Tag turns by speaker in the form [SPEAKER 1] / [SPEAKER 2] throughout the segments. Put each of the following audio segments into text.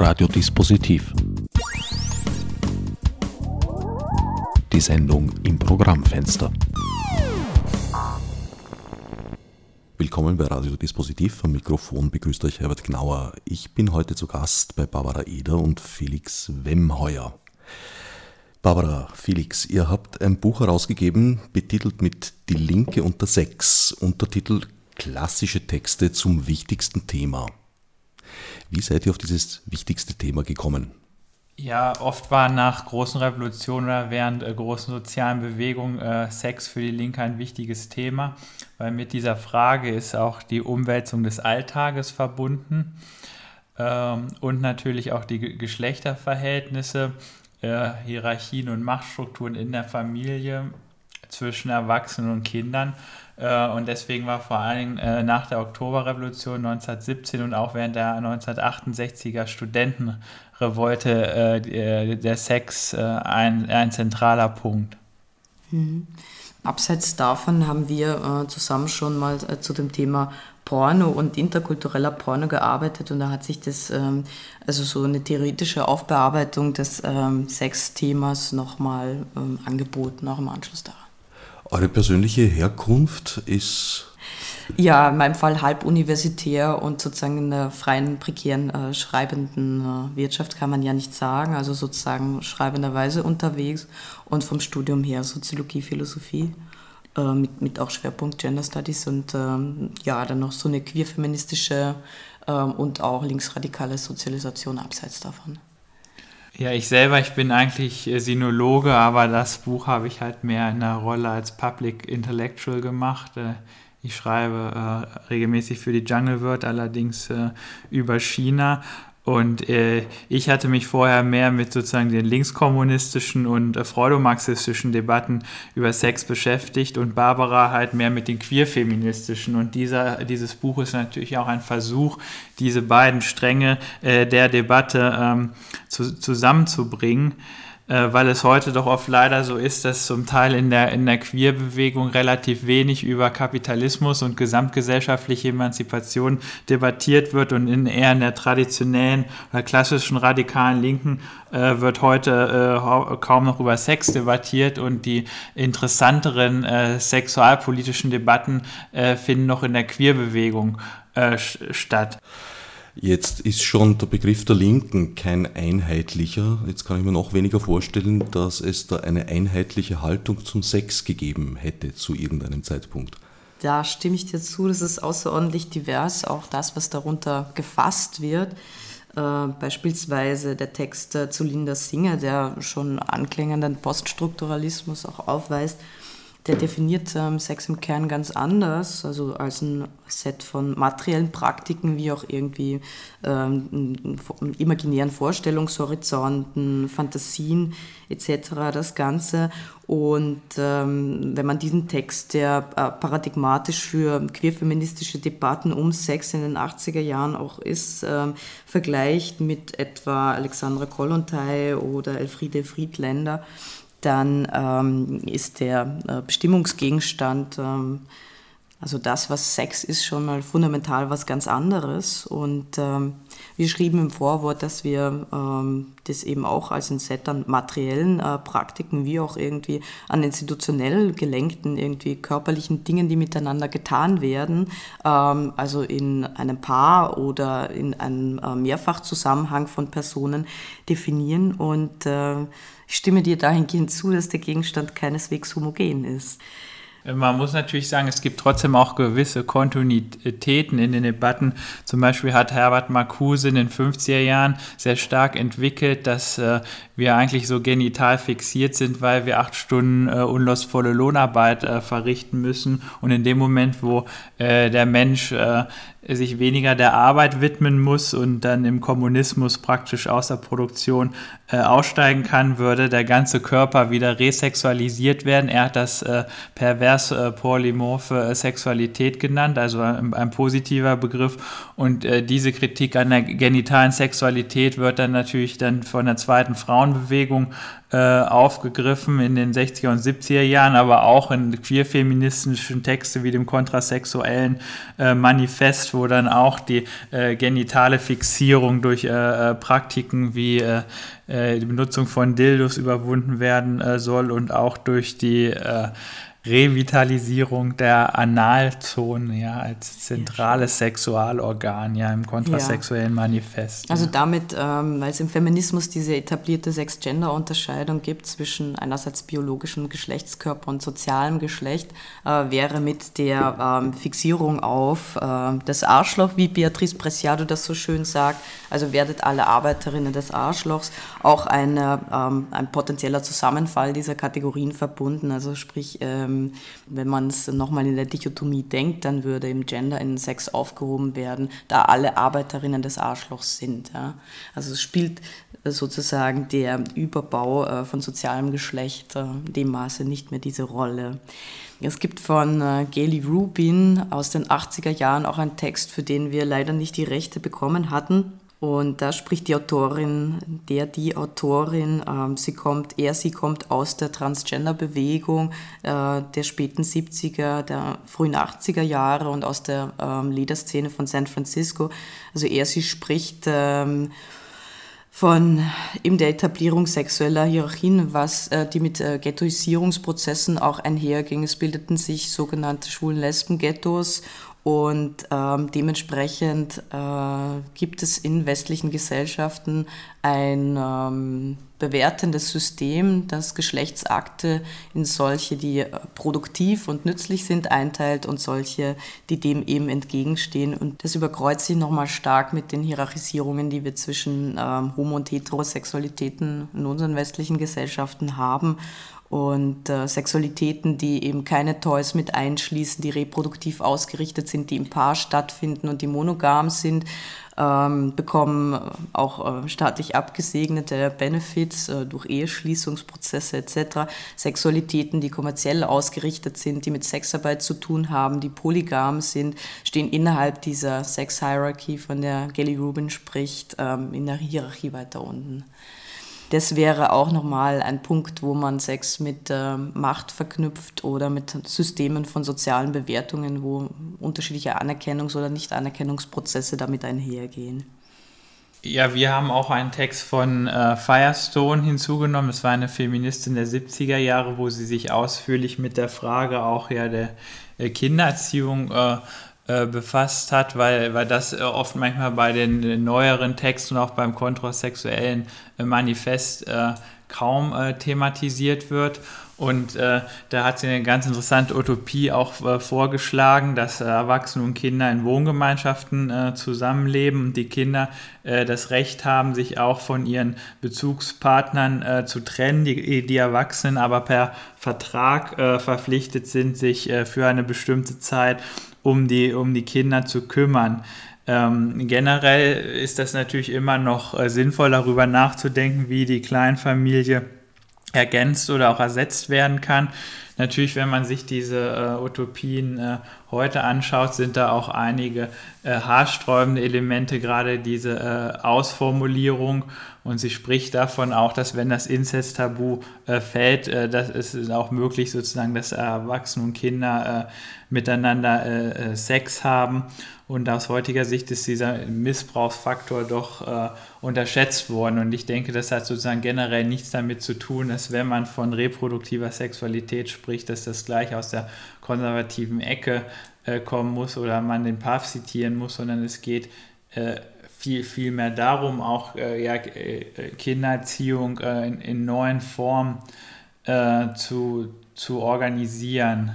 [SPEAKER 1] Radiodispositiv. Die Sendung im Programmfenster. Willkommen bei Radiodispositiv. Am Mikrofon begrüßt euch Herbert Gnauer. Ich bin heute zu Gast bei Barbara Eder und Felix Wemheuer. Barbara, Felix, ihr habt ein Buch herausgegeben, betitelt mit Die Linke unter Sechs, Untertitel Klassische Texte zum wichtigsten Thema. Wie seid ihr auf dieses wichtigste Thema gekommen?
[SPEAKER 2] Ja, oft war nach großen Revolutionen oder während äh, großen sozialen Bewegungen äh, Sex für die Linke ein wichtiges Thema, weil mit dieser Frage ist auch die Umwälzung des Alltages verbunden ähm, und natürlich auch die G Geschlechterverhältnisse, äh, Hierarchien und Machtstrukturen in der Familie zwischen Erwachsenen und Kindern. Äh, und deswegen war vor allem äh, nach der Oktoberrevolution 1917 und auch während der 1968er Studentenrevolte äh, der Sex ein, ein zentraler Punkt.
[SPEAKER 3] Mhm. Abseits davon haben wir zusammen schon mal zu dem Thema Porno und interkultureller Porno gearbeitet und da hat sich das, ähm, also so eine theoretische Aufbearbeitung des ähm, Sexthemas nochmal ähm, angeboten, auch im Anschluss daran.
[SPEAKER 1] Eure persönliche Herkunft ist
[SPEAKER 3] ja, in meinem Fall halb universitär und sozusagen in der freien, prekären, äh, schreibenden äh, Wirtschaft kann man ja nicht sagen, also sozusagen schreibenderweise unterwegs und vom Studium her Soziologie, Philosophie äh, mit, mit auch Schwerpunkt Gender Studies und ähm, ja, dann noch so eine queer-feministische ähm, und auch linksradikale Sozialisation abseits davon.
[SPEAKER 2] Ja, ich selber, ich bin eigentlich äh, Sinologe, aber das Buch habe ich halt mehr in der Rolle als Public Intellectual gemacht. Äh, ich schreibe äh, regelmäßig für die Jungle World, allerdings über China und äh, ich hatte mich vorher mehr mit sozusagen den linkskommunistischen und äh, freudomarxistischen Debatten über Sex beschäftigt und Barbara halt mehr mit den queerfeministischen. Und dieser, dieses Buch ist natürlich auch ein Versuch, diese beiden Stränge äh, der Debatte ähm, zu, zusammenzubringen. Äh, weil es heute doch oft leider so ist, dass zum Teil in der, in der Queer-Bewegung relativ wenig über Kapitalismus und gesamtgesellschaftliche Emanzipation debattiert wird und in eher in der traditionellen oder klassischen radikalen Linken äh, wird heute äh, kaum noch über Sex debattiert und die interessanteren äh, sexualpolitischen Debatten äh, finden noch in der Queer-Bewegung statt.
[SPEAKER 1] Jetzt ist schon der Begriff der Linken kein einheitlicher. Jetzt kann ich mir noch weniger vorstellen, dass es da eine einheitliche Haltung zum Sex gegeben hätte zu irgendeinem Zeitpunkt.
[SPEAKER 3] Da stimme ich dir zu, das ist außerordentlich divers, auch das, was darunter gefasst wird. Äh, beispielsweise der Text äh, zu Linda Singer, der schon anklingenden Poststrukturalismus auch aufweist, der definiert ähm, Sex im Kern ganz anders, also als ein Set von materiellen Praktiken, wie auch irgendwie ähm, imaginären Vorstellungshorizonten, Fantasien etc. das Ganze. Und ähm, wenn man diesen Text, der äh, paradigmatisch für queerfeministische Debatten um Sex in den 80er Jahren auch ist, ähm, vergleicht mit etwa Alexandra Kollontai oder Elfriede Friedländer, dann ähm, ist der äh, Bestimmungsgegenstand, ähm, also das, was Sex ist, schon mal fundamental was ganz anderes. Und ähm, wir schrieben im Vorwort, dass wir ähm, das eben auch als ein Set an materiellen äh, Praktiken wie auch irgendwie an institutionell gelenkten, irgendwie körperlichen Dingen, die miteinander getan werden, ähm, also in einem Paar oder in einem äh, Mehrfachzusammenhang von Personen definieren und äh, ich stimme dir dahingehend zu, dass der Gegenstand keineswegs homogen ist.
[SPEAKER 2] Man muss natürlich sagen, es gibt trotzdem auch gewisse Kontinuitäten in den Debatten. Zum Beispiel hat Herbert Marcuse in den 50er Jahren sehr stark entwickelt, dass äh, wir eigentlich so genital fixiert sind, weil wir acht Stunden äh, unlustvolle Lohnarbeit äh, verrichten müssen. Und in dem Moment, wo äh, der Mensch äh, sich weniger der Arbeit widmen muss und dann im Kommunismus praktisch aus der Produktion äh, aussteigen kann, würde der ganze Körper wieder resexualisiert werden. Er hat das pervers das äh, polymorphe Sexualität genannt, also ein, ein positiver Begriff. Und äh, diese Kritik an der genitalen Sexualität wird dann natürlich dann von der zweiten Frauenbewegung äh, aufgegriffen in den 60er und 70er Jahren, aber auch in queer-feministischen Texten wie dem kontrasexuellen äh, Manifest, wo dann auch die äh, genitale Fixierung durch äh, äh, Praktiken wie äh, die Benutzung von Dildos überwunden werden soll und auch durch die Revitalisierung der Analzone ja, als zentrales Sexualorgan ja im kontrasexuellen ja. Manifest.
[SPEAKER 3] Also damit, ähm, weil es im Feminismus diese etablierte Sex-Gender-Unterscheidung gibt zwischen einerseits biologischem Geschlechtskörper und sozialem Geschlecht, äh, wäre mit der ähm, Fixierung auf äh, das Arschloch, wie Beatrice Preciado das so schön sagt, also werdet alle Arbeiterinnen des Arschlochs, auch eine, ähm, ein potenzieller Zusammenfall dieser Kategorien verbunden. Also sprich, ähm, wenn man es nochmal in der Dichotomie denkt, dann würde im Gender in Sex aufgehoben werden, da alle Arbeiterinnen des Arschlochs sind. Ja? Also es spielt sozusagen der Überbau äh, von sozialem Geschlecht äh, in dem Maße nicht mehr diese Rolle. Es gibt von äh, Rubin aus den 80er Jahren auch einen Text, für den wir leider nicht die Rechte bekommen hatten. Und da spricht die Autorin, der, die Autorin, ähm, sie kommt, er, sie kommt aus der Transgender-Bewegung äh, der späten 70er, der frühen 80er Jahre und aus der ähm, Lederszene von San Francisco. Also er, sie spricht ähm, von eben der Etablierung sexueller Hierarchien, was äh, die mit äh, Ghettoisierungsprozessen auch einherging. Es bildeten sich sogenannte Schwulen-Lesben-Ghettos und ähm, dementsprechend äh, gibt es in westlichen Gesellschaften ein ähm, bewertendes System, das Geschlechtsakte in solche, die äh, produktiv und nützlich sind, einteilt und solche, die dem eben entgegenstehen. Und das überkreuzt sich nochmal stark mit den Hierarchisierungen, die wir zwischen ähm, Homo- und Heterosexualitäten in unseren westlichen Gesellschaften haben und äh, Sexualitäten, die eben keine Toys mit einschließen, die reproduktiv ausgerichtet sind, die im Paar stattfinden und die monogam sind, ähm, bekommen auch äh, staatlich abgesegnete Benefits äh, durch Eheschließungsprozesse etc. Sexualitäten, die kommerziell ausgerichtet sind, die mit Sexarbeit zu tun haben, die polygam sind, stehen innerhalb dieser Sex-Hierarchy, von der Gelly Rubin spricht, ähm, in der Hierarchie weiter unten das wäre auch nochmal ein Punkt, wo man Sex mit äh, Macht verknüpft oder mit Systemen von sozialen Bewertungen, wo unterschiedliche Anerkennungs- oder Nichtanerkennungsprozesse damit einhergehen.
[SPEAKER 2] Ja, wir haben auch einen Text von äh, Firestone hinzugenommen. Das war eine Feministin der 70er Jahre, wo sie sich ausführlich mit der Frage auch ja der äh, Kindererziehung äh, äh, befasst hat, weil, weil das äh, oft manchmal bei den neueren Texten und auch beim kontrasexuellen äh, Manifest kaum thematisiert wird. Und äh, da hat sie eine ganz interessante Utopie auch äh, vorgeschlagen, dass äh, Erwachsene und Kinder in Wohngemeinschaften zusammenleben und die Kinder das Recht haben, sich auch von ihren Bezugspartnern zu trennen, die, die Erwachsenen aber per Vertrag verpflichtet sind, sich für eine bestimmte Zeit um die, um die Kinder zu kümmern. Ähm, generell ist das natürlich immer noch äh, sinnvoll, darüber nachzudenken, wie die Kleinfamilie ergänzt oder auch ersetzt werden kann. Natürlich, wenn man sich diese äh, Utopien äh, heute anschaut, sind da auch einige äh, haarsträubende Elemente, gerade diese äh, Ausformulierung. Und sie spricht davon auch, dass wenn das Inzest-Tabu äh, fällt, äh, das ist auch möglich, sozusagen, dass Erwachsene und Kinder miteinander Sex haben. Und aus heutiger Sicht ist dieser Missbrauchsfaktor doch äh, unterschätzt worden. Und ich denke, das hat sozusagen generell nichts damit zu tun, dass wenn man von reproduktiver Sexualität spricht, dass das gleich aus der konservativen Ecke äh, kommen muss oder man den Papst zitieren muss, sondern es geht äh, viel, viel mehr darum, auch äh, ja, äh, Kindererziehung äh, in, in, neuen Formen zu, zu organisieren.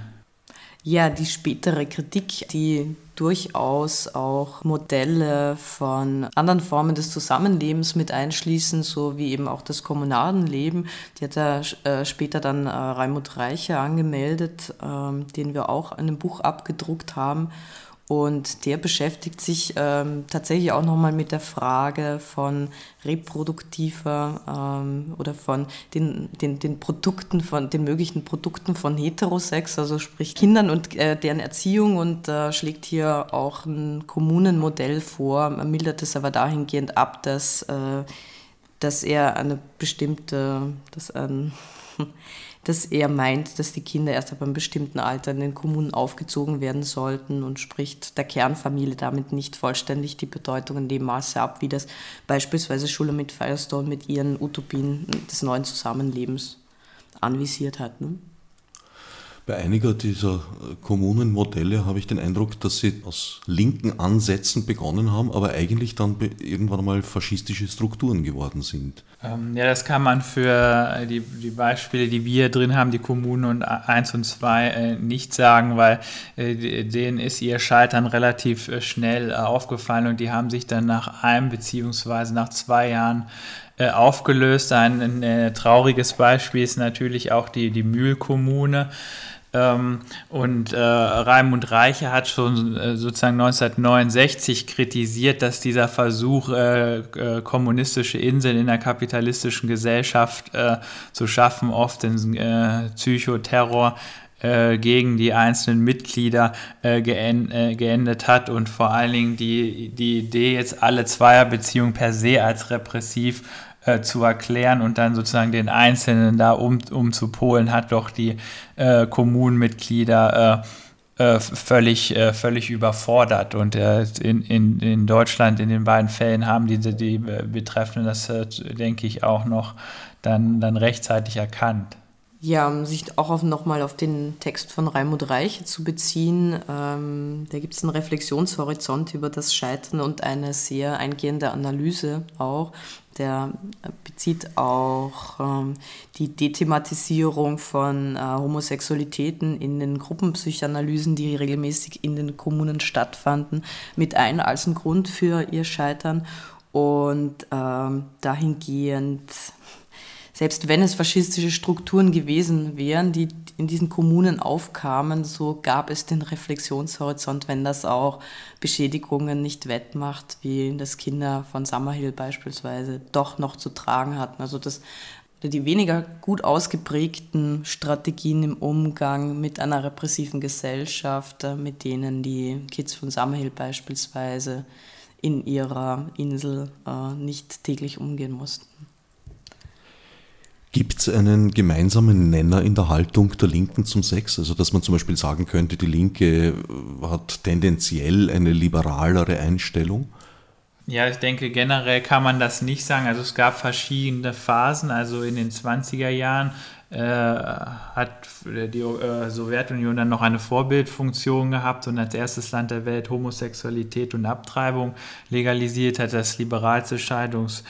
[SPEAKER 3] Ja, die spätere Kritik, die durchaus auch Modelle von anderen Formen des Zusammenlebens mit einschließen, so wie eben auch das Kommunadenleben. Die hat ja äh, später dann äh, Raimund Reicher angemeldet, ähm, den wir auch in einem Buch abgedruckt haben. Und der beschäftigt sich ähm, tatsächlich auch nochmal mit der Frage von reproduktiver ähm, oder von den, den, den Produkten, von den möglichen Produkten von Heterosex, also sprich Kindern und äh, deren Erziehung. Und äh, schlägt hier auch ein Kommunenmodell vor, man mildert es aber dahingehend ab, dass, äh, dass er eine bestimmte, dass ein dass er meint, dass die Kinder erst ab einem bestimmten Alter in den Kommunen aufgezogen werden sollten und spricht der Kernfamilie damit nicht vollständig die Bedeutung in dem Maße ab, wie das beispielsweise Schule mit Firestone mit ihren Utopien des neuen Zusammenlebens anvisiert hat. Ne?
[SPEAKER 1] Bei einiger dieser äh, Kommunenmodelle habe ich den Eindruck, dass sie aus linken Ansätzen begonnen haben, aber eigentlich dann irgendwann einmal faschistische Strukturen geworden sind.
[SPEAKER 2] Ähm, ja, das kann man für äh, die, die Beispiele, die wir drin haben, die Kommunen und 1 und 2, äh, nicht sagen, weil denen ist ihr Scheitern relativ schnell aufgefallen und die haben sich dann nach einem beziehungsweise nach zwei Jahren aufgelöst. Ein, ein, trauriges Beispiel ist natürlich auch die, die Mühlkommune. Ähm, und äh, Raimund Reiche hat schon äh, sozusagen 1969 kritisiert, dass dieser Versuch, äh, äh, kommunistische Inseln in der kapitalistischen Gesellschaft äh, zu schaffen, oft in äh, Psychoterror gegen die einzelnen Mitglieder geendet hat und vor allen Dingen die, die Idee, jetzt alle Zweierbeziehungen per se als repressiv äh, zu erklären und dann sozusagen den Einzelnen da um, umzupolen, hat doch die äh, Kommunenmitglieder äh, äh völlig, äh, völlig überfordert. Und in, in, in Deutschland in den beiden Fällen haben diese die Betreffenden das, denke ich, auch noch dann, dann rechtzeitig erkannt.
[SPEAKER 3] Ja, um sich auch nochmal auf den Text von Raimund Reich zu beziehen, ähm, da gibt es einen Reflexionshorizont über das Scheitern und eine sehr eingehende Analyse auch. Der bezieht auch ähm, die Dethematisierung von äh, Homosexualitäten in den Gruppenpsychoanalysen, die regelmäßig in den Kommunen stattfanden, mit ein als ein Grund für ihr Scheitern. Und ähm, dahingehend selbst wenn es faschistische Strukturen gewesen wären, die in diesen Kommunen aufkamen, so gab es den Reflexionshorizont, wenn das auch Beschädigungen nicht wettmacht, wie das Kinder von Summerhill beispielsweise doch noch zu tragen hatten. Also das die weniger gut ausgeprägten Strategien im Umgang mit einer repressiven Gesellschaft, äh, mit denen die Kids von Summerhill beispielsweise in ihrer Insel äh, nicht täglich umgehen mussten.
[SPEAKER 1] Gibt es einen gemeinsamen Nenner in der Haltung der Linken zum Sex? Also dass man zum Beispiel sagen könnte, die Linke äh, hat tendenziell eine liberalere Einstellung?
[SPEAKER 2] Ja, ich denke, generell kann man das nicht sagen. Also es gab verschiedene Phasen. Also in den 20er Jahren äh, hat die äh, Sowjetunion dann noch eine Vorbildfunktion gehabt und als erstes Land der Welt Homosexualität und Abtreibung legalisiert hat, das liberalste Scheidungs-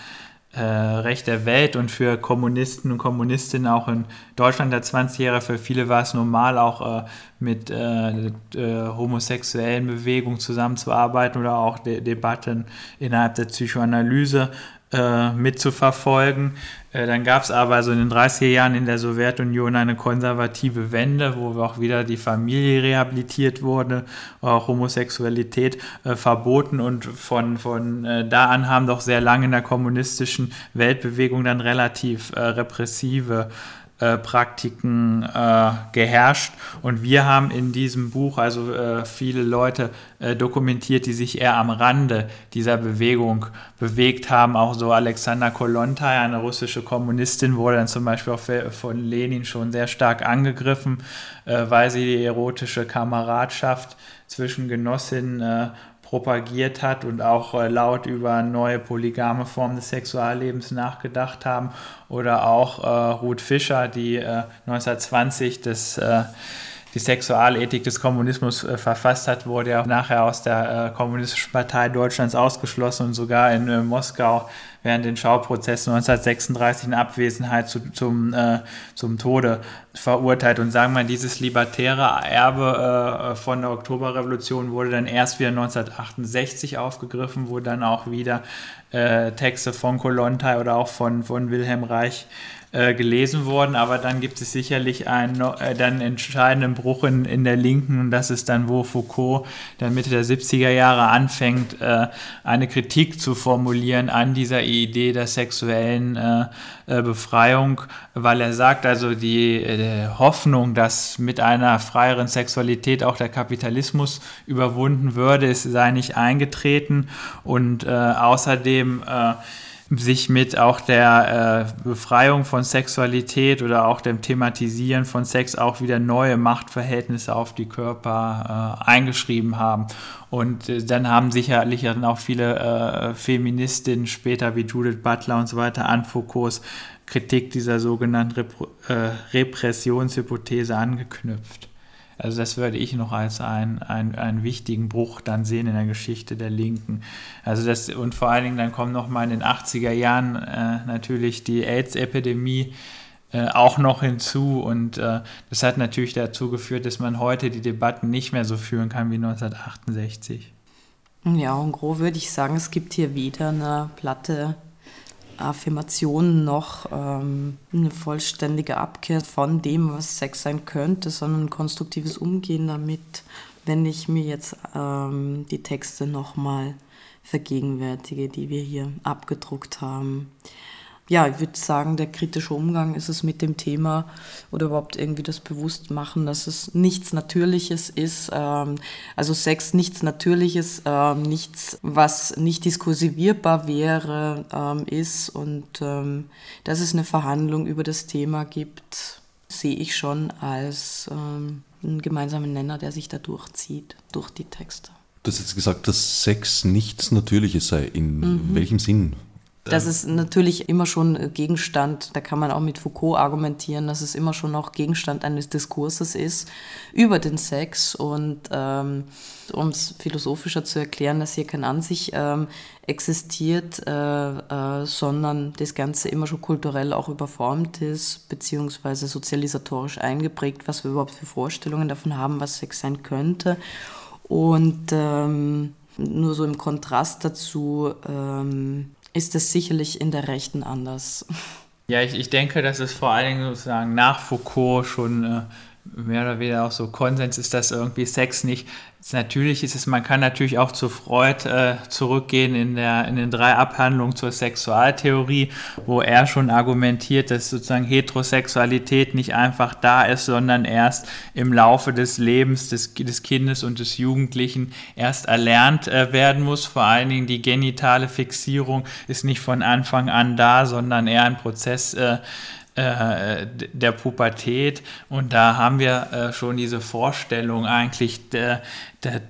[SPEAKER 2] äh, Recht der Welt und für Kommunisten und Kommunistinnen auch in Deutschland der 20 Jahre, für viele war es normal, auch äh, mit äh, äh, homosexuellen Bewegungen zusammenzuarbeiten oder auch De Debatten innerhalb der Psychoanalyse äh, mitzuverfolgen. Äh, dann gab es aber so in den 30er Jahren in der Sowjetunion eine konservative Wende, wo auch wieder die Familie rehabilitiert wurde, auch Homosexualität äh, verboten und von, von äh, da an haben doch sehr lange in der kommunistischen Weltbewegung dann relativ äh, repressive äh, Praktiken äh, geherrscht. Und wir haben in diesem Buch also äh, viele Leute äh, dokumentiert, die sich eher am Rande dieser Bewegung bewegt haben. Auch so Alexander Kolontai, eine russische Kommunistin, wurde dann zum Beispiel auch von Lenin schon sehr stark angegriffen, äh, weil sie die erotische Kameradschaft zwischen Genossinnen propagiert hat und auch äh, laut über neue polygame Formen des Sexuallebens nachgedacht haben. Oder auch äh, Ruth Fischer, die äh, 1920 das äh, die Sexualethik des Kommunismus äh, verfasst hat, wurde ja nachher aus der äh, Kommunistischen Partei Deutschlands ausgeschlossen und sogar in äh, Moskau während den Schauprozessen 1936 in Abwesenheit zu, zum, äh, zum Tode verurteilt. Und sagen wir, dieses libertäre Erbe äh, von der Oktoberrevolution wurde dann erst wieder 1968 aufgegriffen, wo dann auch wieder äh, Texte von Kolontai oder auch von, von Wilhelm Reich äh, gelesen worden, aber dann gibt es sicherlich einen äh, dann entscheidenden Bruch in, in der Linken und das ist dann, wo Foucault dann Mitte der 70er Jahre anfängt, äh, eine Kritik zu formulieren an dieser Idee der sexuellen äh, äh, Befreiung, weil er sagt, also die äh, Hoffnung, dass mit einer freieren Sexualität auch der Kapitalismus überwunden würde, ist sei nicht eingetreten und äh, außerdem äh, sich mit auch der äh, Befreiung von Sexualität oder auch dem Thematisieren von Sex auch wieder neue Machtverhältnisse auf die Körper äh, eingeschrieben haben. Und äh, dann haben sicherlich dann auch viele äh, Feministinnen später wie Judith Butler und so weiter an Foucaults Kritik dieser sogenannten äh, Repressionshypothese angeknüpft. Also das würde ich noch als einen, einen, einen wichtigen Bruch dann sehen in der Geschichte der Linken. Also das, und vor allen Dingen dann kommt noch mal in den 80er Jahren äh, natürlich die AIDS-Epidemie äh, auch noch hinzu und äh, das hat natürlich dazu geführt, dass man heute die Debatten nicht mehr so führen kann wie 1968.
[SPEAKER 3] Ja, und grob würde ich sagen, es gibt hier weder eine platte Affirmation noch ähm, eine vollständige Abkehr von dem, was Sex sein könnte, sondern ein konstruktives Umgehen damit, wenn ich mir jetzt ähm, die Texte nochmal vergegenwärtige, die wir hier abgedruckt haben ja, ich würde sagen, der kritische Umgang ist es mit dem Thema oder überhaupt irgendwie das Bewusstmachen, dass es nichts Natürliches ist, ähm, also Sex nichts Natürliches, ähm, nichts, was nicht diskursivierbar wäre, ähm, ist und ähm, dass es eine Verhandlung über das Thema gibt, sehe ich schon als ähm, einen gemeinsamen Nenner, der sich da durchzieht, durch die Texte.
[SPEAKER 1] Du hast jetzt gesagt, dass Sex nichts Natürliches sei. In mhm. welchem Sinn?
[SPEAKER 3] Das ist natürlich immer schon Gegenstand, da kann man auch mit Foucault argumentieren, dass es immer schon auch Gegenstand eines Diskurses ist über den Sex. Und ähm, um es philosophischer zu erklären, dass hier kein An sich ähm, existiert, äh, äh, sondern das Ganze immer schon kulturell auch überformt ist, beziehungsweise sozialisatorisch eingeprägt, was wir überhaupt für Vorstellungen davon haben, was Sex sein könnte. Und ähm, nur so im Kontrast dazu, ähm, ist es sicherlich in der Rechten anders.
[SPEAKER 2] Ja, ich, ich denke, dass es vor allen Dingen sozusagen nach Foucault schon äh, mehr oder weniger auch so Konsens ist, dass irgendwie Sex nicht Natürlich ist es, man kann natürlich auch zu Freud äh, zurückgehen in, der, in den drei Abhandlungen zur Sexualtheorie, wo er schon argumentiert, dass sozusagen Heterosexualität nicht einfach da ist, sondern erst im Laufe des Lebens des, des Kindes und des Jugendlichen erst erlernt äh, werden muss. Vor allen Dingen die genitale Fixierung ist nicht von Anfang an da, sondern eher ein Prozess, äh, äh, der Pubertät und da haben wir äh, schon diese Vorstellung eigentlich der,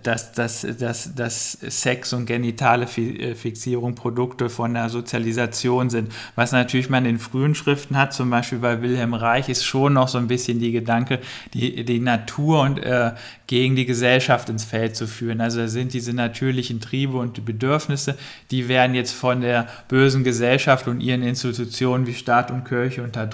[SPEAKER 2] dass, dass, dass, dass Sex und genitale äh, Fixierung Produkte von der Sozialisation sind. Was natürlich man in frühen Schriften hat, zum Beispiel bei Wilhelm Reich, ist schon noch so ein bisschen die Gedanke, die, die Natur und äh, gegen die Gesellschaft ins Feld zu führen. Also da sind diese natürlichen Triebe und die Bedürfnisse, die werden jetzt von der bösen Gesellschaft und ihren Institutionen wie Staat und Kirche unterdrückt.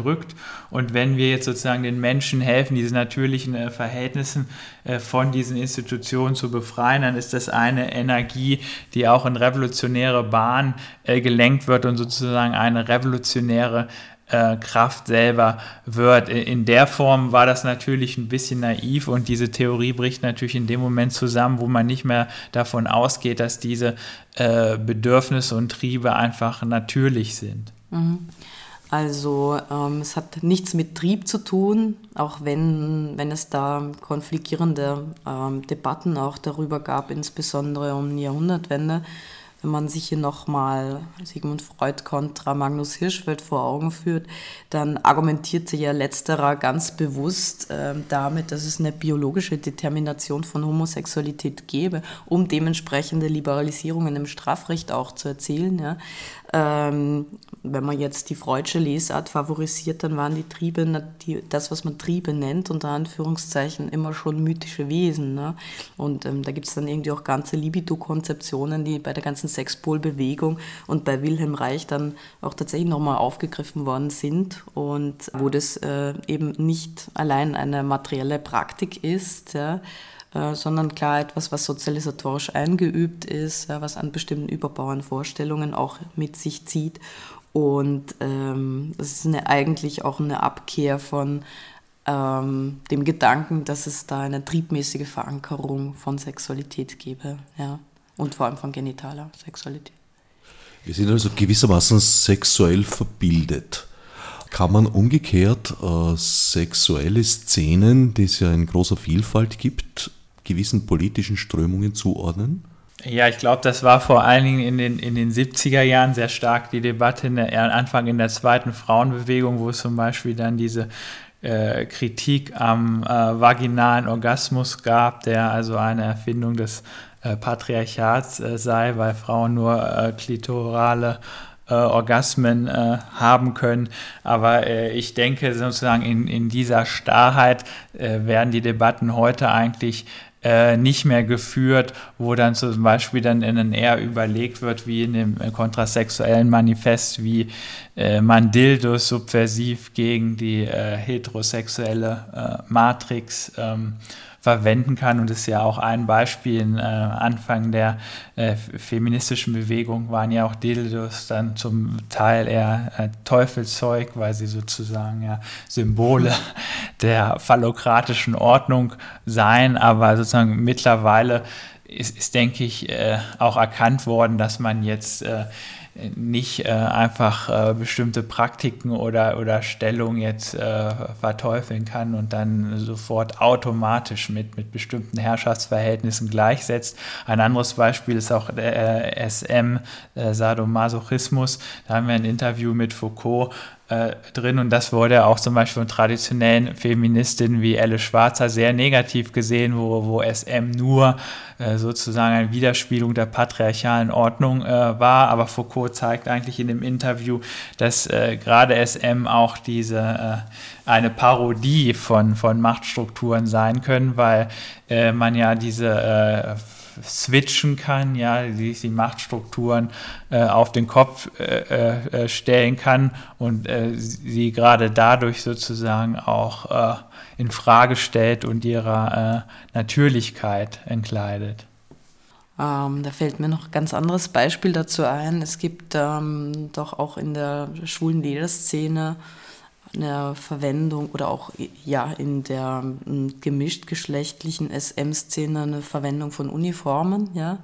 [SPEAKER 2] Und wenn wir jetzt sozusagen den Menschen helfen, diese natürlichen äh, Verhältnisse äh, von diesen Institutionen zu befreien, dann ist das eine Energie, die auch in revolutionäre Bahn äh, gelenkt wird und sozusagen eine revolutionäre äh, Kraft selber wird. In der Form war das natürlich ein bisschen naiv und diese Theorie bricht natürlich in dem Moment zusammen, wo man nicht mehr davon ausgeht, dass diese äh, Bedürfnisse und Triebe einfach natürlich sind.
[SPEAKER 3] Mhm. Also ähm, es hat nichts mit Trieb zu tun, auch wenn, wenn es da konfliktierende ähm, Debatten auch darüber gab, insbesondere um die Jahrhundertwende. Wenn man sich hier nochmal Sigmund Freud kontra Magnus Hirschfeld vor Augen führt, dann argumentierte ja letzterer ganz bewusst äh, damit, dass es eine biologische Determination von Homosexualität gäbe, um dementsprechende Liberalisierungen im Strafrecht auch zu erzielen. Ja. Ähm, wenn man jetzt die Freudsche Lesart favorisiert, dann waren die Triebe, die, das, was man Triebe nennt, unter Anführungszeichen, immer schon mythische Wesen. Ne? Und ähm, da gibt es dann irgendwie auch ganze Libido-Konzeptionen, die bei der ganzen Sexpol-Bewegung und bei Wilhelm Reich dann auch tatsächlich nochmal aufgegriffen worden sind und wo das äh, eben nicht allein eine materielle Praktik ist, ja, sondern klar etwas, was sozialisatorisch eingeübt ist, was an bestimmten überbauenden Vorstellungen auch mit sich zieht Und ähm, das ist eine, eigentlich auch eine Abkehr von ähm, dem Gedanken, dass es da eine triebmäßige Verankerung von Sexualität gäbe. Ja? Und vor allem von genitaler Sexualität.
[SPEAKER 1] Wir sind also gewissermaßen sexuell verbildet. Kann man umgekehrt äh, sexuelle Szenen, die es ja in großer Vielfalt gibt, gewissen politischen Strömungen zuordnen?
[SPEAKER 2] Ja, ich glaube, das war vor allen Dingen in den, in den 70er Jahren sehr stark die Debatte, in der, Anfang in der zweiten Frauenbewegung, wo es zum Beispiel dann diese äh, Kritik am äh, vaginalen Orgasmus gab, der also eine Erfindung des äh, Patriarchats äh, sei, weil Frauen nur äh, klitorale äh, Orgasmen äh, haben können. Aber äh, ich denke sozusagen in, in dieser Starrheit äh, werden die Debatten heute eigentlich äh, nicht mehr geführt, wo dann zum Beispiel dann in eher überlegt wird, wie in dem kontrasexuellen Manifest, wie äh, man subversiv gegen die heterosexuelle Matrix ähm, verwenden kann. Und das ist ja auch ein Beispiel. Äh, Anfang der äh, feministischen Bewegung waren ja auch Dildos dann zum Teil eher äh, Teufelszeug, weil sie sozusagen ja Symbole der phallokratischen Ordnung seien. Aber sozusagen mittlerweile ist, ist denke ich, äh, auch erkannt worden, dass man jetzt äh, nicht äh, einfach äh, bestimmte Praktiken oder, oder Stellungen jetzt äh, verteufeln kann und dann sofort automatisch mit, mit bestimmten Herrschaftsverhältnissen gleichsetzt. Ein anderes Beispiel ist auch der äh, SM, Sadomasochismus. Da haben wir ein Interview mit Foucault, äh, drin und das wurde auch zum Beispiel von traditionellen Feministinnen wie Elle Schwarzer sehr negativ gesehen, wo, wo SM nur äh, sozusagen eine Widerspiegelung der patriarchalen Ordnung äh, war. Aber Foucault zeigt eigentlich in dem Interview, dass äh, gerade SM auch diese äh, eine Parodie von, von Machtstrukturen sein können, weil man ja diese switchen kann, ja, die, die Machtstrukturen äh, auf den Kopf äh, äh, stellen kann und äh, sie gerade dadurch sozusagen auch äh, in Frage stellt und ihrer Natürlichkeit entkleidet.
[SPEAKER 3] Ähm, da fällt mir noch ein ganz anderes Beispiel dazu ein. Es gibt ähm, doch auch in der schwulen Lederszene eine Verwendung oder auch ja in der hm, gemischt geschlechtlichen SM-Szene eine Verwendung von Uniformen, ja.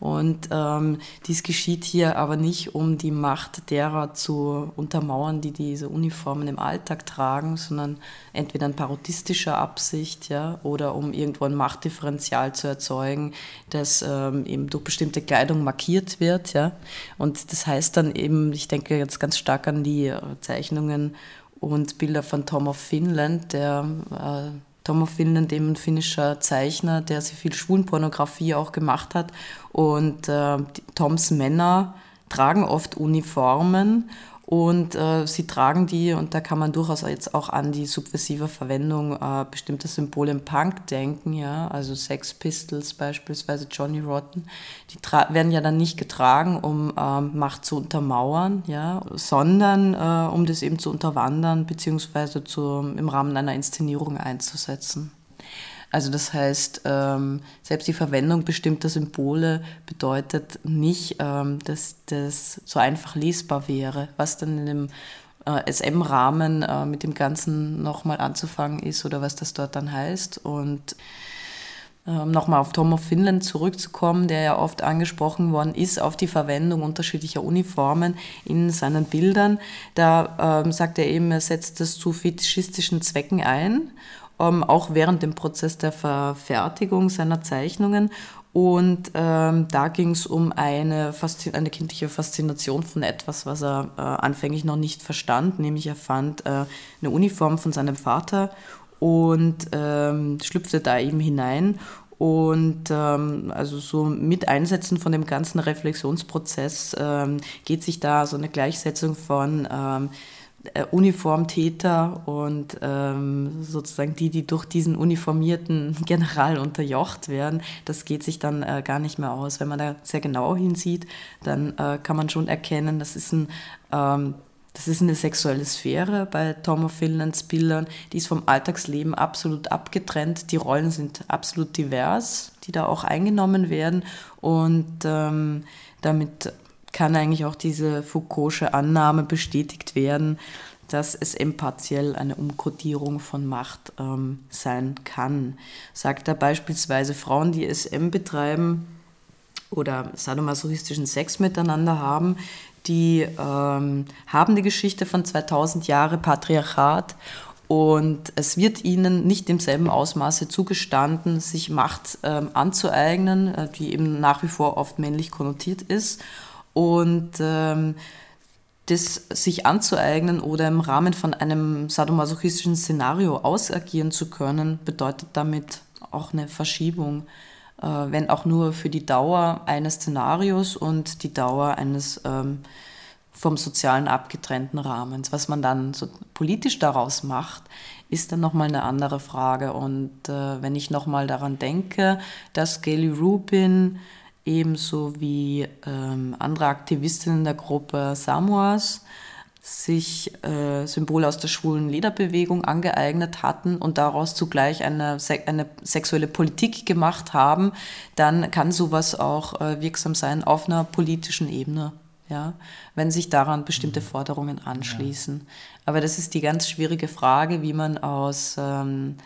[SPEAKER 3] Und ähm, dies geschieht hier aber nicht, um die Macht derer zu untermauern, die diese Uniformen im Alltag tragen, sondern entweder in parodistischer Absicht, ja, oder um irgendwo ein Machtdifferenzial zu erzeugen, das ähm, eben durch bestimmte Kleidung markiert wird, ja. Und das heißt dann eben, ich denke jetzt ganz stark an die äh, Zeichnungen und Bilder von Tom of Finland, der äh, Tom of Finland, eben ein finnischer Zeichner, der sehr viel Schwulenpornografie auch gemacht hat. Und äh, Toms Männer tragen oft Uniformen und äh, sie tragen die, und da kann man durchaus jetzt auch an die subversive Verwendung äh, bestimmter Symbole im Punk denken, ja, also Sex Pistols beispielsweise, Johnny Rotten, die werden ja dann nicht getragen, um ähm, Macht zu untermauern, ja, sondern äh, um das eben zu unterwandern, beziehungsweise zu, im Rahmen einer Inszenierung einzusetzen. Also das heißt, ähm, selbst die Verwendung bestimmter Symbole bedeutet nicht, ähm, dass das so einfach lesbar wäre, was dann in dem äh, SM-Rahmen äh, mit dem Ganzen nochmal anzufangen ist oder was das dort dann heißt. Und ähm, nochmal auf Tom of Finland zurückzukommen, der ja oft angesprochen worden ist, auf die Verwendung unterschiedlicher Uniformen in seinen Bildern. Da ähm, sagt er eben, er setzt das zu fetischistischen Zwecken ein ähm, auch während dem Prozess der Verfertigung seiner Zeichnungen. Und ähm, da ging es um eine, eine kindliche Faszination von etwas, was er äh, anfänglich noch nicht verstand, nämlich er fand äh, eine Uniform von seinem Vater und ähm, schlüpfte da eben hinein und ähm, also so mit Einsetzen von dem ganzen Reflexionsprozess ähm, geht sich da so eine Gleichsetzung von ähm, äh, Uniformtäter und ähm, sozusagen die, die durch diesen uniformierten General unterjocht werden, das geht sich dann äh, gar nicht mehr aus. Wenn man da sehr genau hinsieht, dann äh, kann man schon erkennen, das ist ein ähm, das ist eine sexuelle Sphäre bei Tom of Finlands Bildern. Die ist vom Alltagsleben absolut abgetrennt. Die Rollen sind absolut divers, die da auch eingenommen werden. Und ähm, damit kann eigentlich auch diese Foucault'sche Annahme bestätigt werden, dass es eben partiell eine Umkodierung von Macht ähm, sein kann. Sagt er beispielsweise, Frauen, die SM betreiben oder sadomasochistischen Sex miteinander haben, die ähm, haben die Geschichte von 2000 Jahre Patriarchat und es wird ihnen nicht im selben Ausmaße zugestanden, sich Macht ähm, anzueignen, äh, die eben nach wie vor oft männlich konnotiert ist. Und ähm, das sich anzueignen oder im Rahmen von einem sadomasochistischen Szenario ausagieren zu können, bedeutet damit auch eine Verschiebung, äh, wenn auch nur für die Dauer eines Szenarios und die Dauer eines ähm, vom sozialen abgetrennten Rahmens. Was man dann so politisch daraus macht, ist dann nochmal eine andere Frage. Und äh, wenn ich nochmal daran denke, dass Gayle Rubin ebenso wie ähm, andere Aktivistinnen der Gruppe Samoas sich äh, Symbole aus der schwulen Lederbewegung angeeignet hatten und daraus zugleich eine, eine sexuelle Politik gemacht haben, dann kann sowas auch äh, wirksam sein auf einer politischen Ebene ja, wenn sich daran bestimmte mhm. Forderungen anschließen. Ja. Aber das ist die ganz schwierige Frage, wie man aus ähm,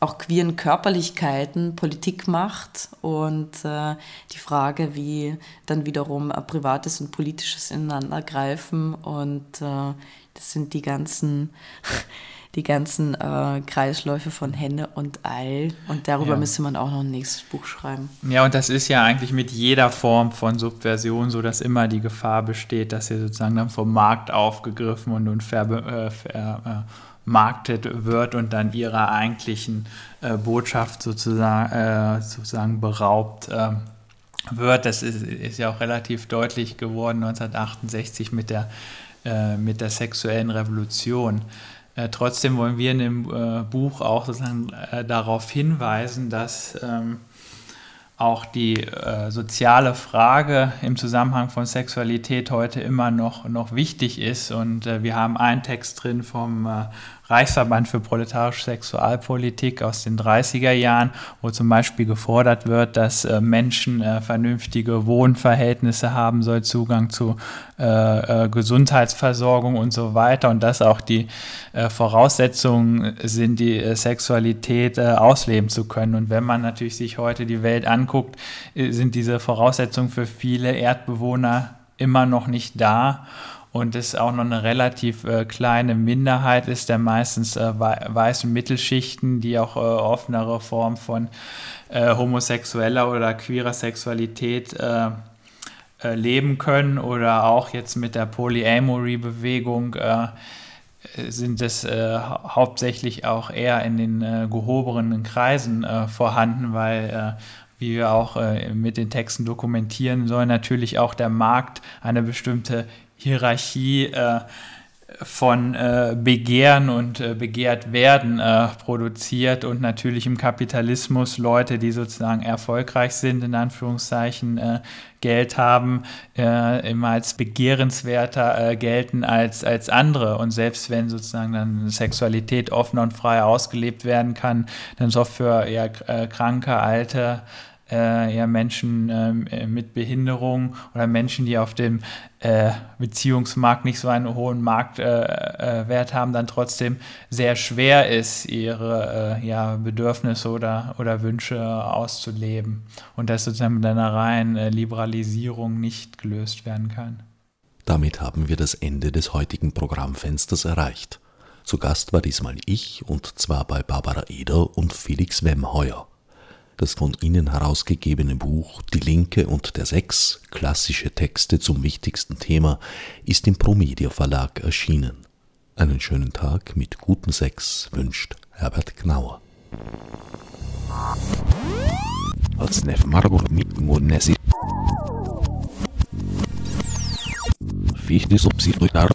[SPEAKER 3] auch queeren Körperlichkeiten Politik macht und äh, die Frage, wie dann wiederum privates und politisches ineinandergreifen und äh, das sind die ganzen die ganzen äh, Kreisläufe von Henne und Ei. Und darüber ja. müsste man auch noch ein nächstes Buch schreiben.
[SPEAKER 2] Ja, und das ist ja eigentlich mit jeder Form von Subversion so, dass immer die Gefahr besteht, dass sie sozusagen dann vom Markt aufgegriffen und, und ver, ver äh, wird und dann ihrer eigentlichen äh, Botschaft sozusagen, äh, sozusagen beraubt äh, wird. Das ist, ist, ja auch relativ deutlich geworden 1968 mit der, äh, mit der sexuellen Revolution. Äh, trotzdem wollen wir in dem äh, Buch auch sozusagen darauf hinweisen, dass ähm, auch die äh, soziale Frage im Zusammenhang von Sexualität heute immer noch, noch wichtig ist. Und äh, wir haben einen Text drin vom äh, Reichsverband für proletarische Sexualpolitik aus den 30er Jahren, wo zum Beispiel gefordert wird, dass äh, Menschen äh, vernünftige Wohnverhältnisse haben soll, Zugang zu äh, äh Gesundheitsversorgung und so weiter und dass auch die äh, Voraussetzungen sind, die äh, Sexualität ausleben zu können. Und wenn man natürlich sich heute die Welt anguckt, sind diese Voraussetzungen für viele Erdbewohner immer noch nicht da und es auch noch eine relativ äh, kleine Minderheit ist, der meistens äh, weißen Mittelschichten, die auch äh, offenere Formen von äh, homosexueller oder queerer Sexualität äh, äh, leben können oder auch jetzt mit der Polyamory-Bewegung sind es hauptsächlich auch eher in den gehobenen Kreisen vorhanden, weil wie wir auch mit den Texten dokumentieren sollen, natürlich auch der Markt eine bestimmte Hierarchie äh, von äh, Begehren und äh, begehrt werden äh, produziert und natürlich im Kapitalismus Leute, die sozusagen erfolgreich sind, in Anführungszeichen äh, Geld haben, äh, immer als begehrenswerter äh, gelten als, als andere. Und selbst wenn sozusagen dann Sexualität offener und frei ausgelebt werden kann, dann ist auch für ja, kranke, alte, äh, ja, Menschen äh, mit Behinderung oder Menschen, die auf dem äh, Beziehungsmarkt nicht so einen hohen Marktwert äh, äh, haben, dann trotzdem sehr schwer ist, ihre äh, ja, Bedürfnisse oder, oder Wünsche auszuleben und das sozusagen mit einer reinen Liberalisierung nicht gelöst werden kann.
[SPEAKER 1] Damit haben wir das Ende des heutigen Programmfensters erreicht. Zu Gast war diesmal ich und zwar bei Barbara Eder und Felix Wemheuer. Das von ihnen herausgegebene Buch Die Linke und der Sex, klassische Texte zum wichtigsten Thema, ist im Promedia Verlag erschienen. Einen schönen Tag mit gutem Sex wünscht Herbert Gnauer. Als Nef Margot mit Monesi. Fichte subsidiar